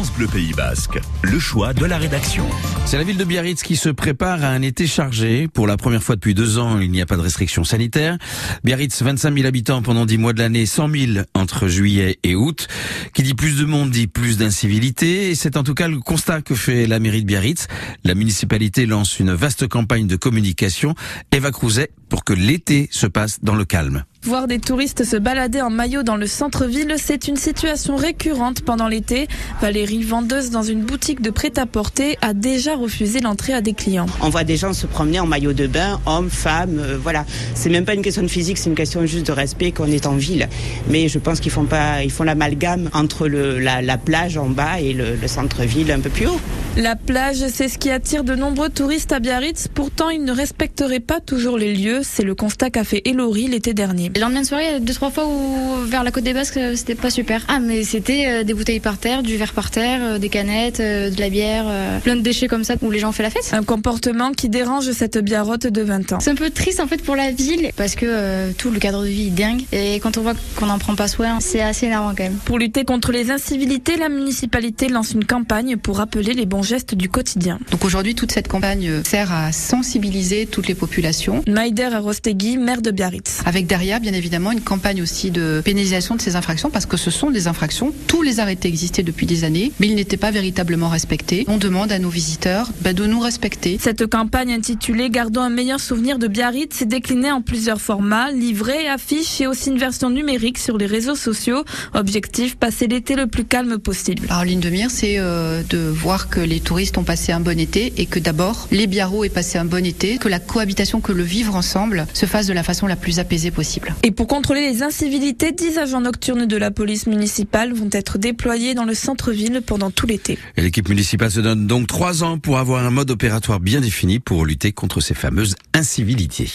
France Pays Basque, le choix de la rédaction. C'est la ville de Biarritz qui se prépare à un été chargé. Pour la première fois depuis deux ans, il n'y a pas de restrictions sanitaires. Biarritz, 25 000 habitants pendant 10 mois de l'année, 100 000 entre juillet et août. Qui dit plus de monde dit plus d'incivilité. Et c'est en tout cas le constat que fait la mairie de Biarritz. La municipalité lance une vaste campagne de communication. Eva Crouzet pour que l'été se passe dans le calme. Voir des touristes se balader en maillot dans le centre-ville, c'est une situation récurrente pendant l'été. Valérie, vendeuse dans une boutique de prêt-à-porter, a déjà refusé l'entrée à des clients. On voit des gens se promener en maillot de bain, hommes, femmes, euh, voilà. C'est même pas une question de physique, c'est une question juste de respect qu'on est en ville. Mais je pense qu'ils font pas, ils font l'amalgame entre la, la, plage en bas et le centre-ville un peu plus haut. La plage, c'est ce qui attire de nombreux touristes à Biarritz. Pourtant, ils ne respecteraient pas toujours les lieux. C'est le constat qu'a fait Elori l'été dernier. Le lendemain de soirée, deux, trois fois où vers la côte des Basques, c'était pas super. Ah, mais c'était euh, des bouteilles par terre, du verre par terre, euh, des canettes, euh, de la bière, plein de déchets comme ça où les gens ont fait la fête. Un comportement qui dérange cette biarrotte de 20 ans. C'est un peu triste en fait pour la ville parce que tout le cadre de vie est dingue et quand on voit qu'on n'en prend pas soin, c'est assez énervant quand même. Pour lutter contre les incivilités, la municipalité lance une campagne pour rappeler les bons gestes du quotidien. Donc aujourd'hui, toute cette campagne sert à sensibiliser toutes les populations. Maider Rostegui, maire de Biarritz. Avec derrière, bien évidemment, une campagne aussi de pénalisation de ces infractions parce que ce sont des infractions. Tous les arrêtés existaient depuis des années, mais ils n'étaient pas véritablement respectés. On demande à nos visiteurs bah, de nous respecter. Cette campagne intitulée Gardons un meilleur souvenir de Biarritz s'est déclinée en plusieurs formats, livrets, affiches et aussi une version numérique sur les réseaux sociaux. Objectif, passer l'été le plus calme possible. Alors, ligne de mire, c'est euh, de voir que les touristes ont passé un bon été et que d'abord, les Biarros aient passé un bon été, que la cohabitation, que le vivre ensemble se fasse de la façon la plus apaisée possible. Et pour contrôler les incivilités, 10 agents nocturnes de la police municipale vont être déployés dans le centre-ville pendant tout l'été. L'équipe municipale se donne donc trois ans pour avoir un mode opératoire bien défini pour lutter contre ces fameuses incivilités.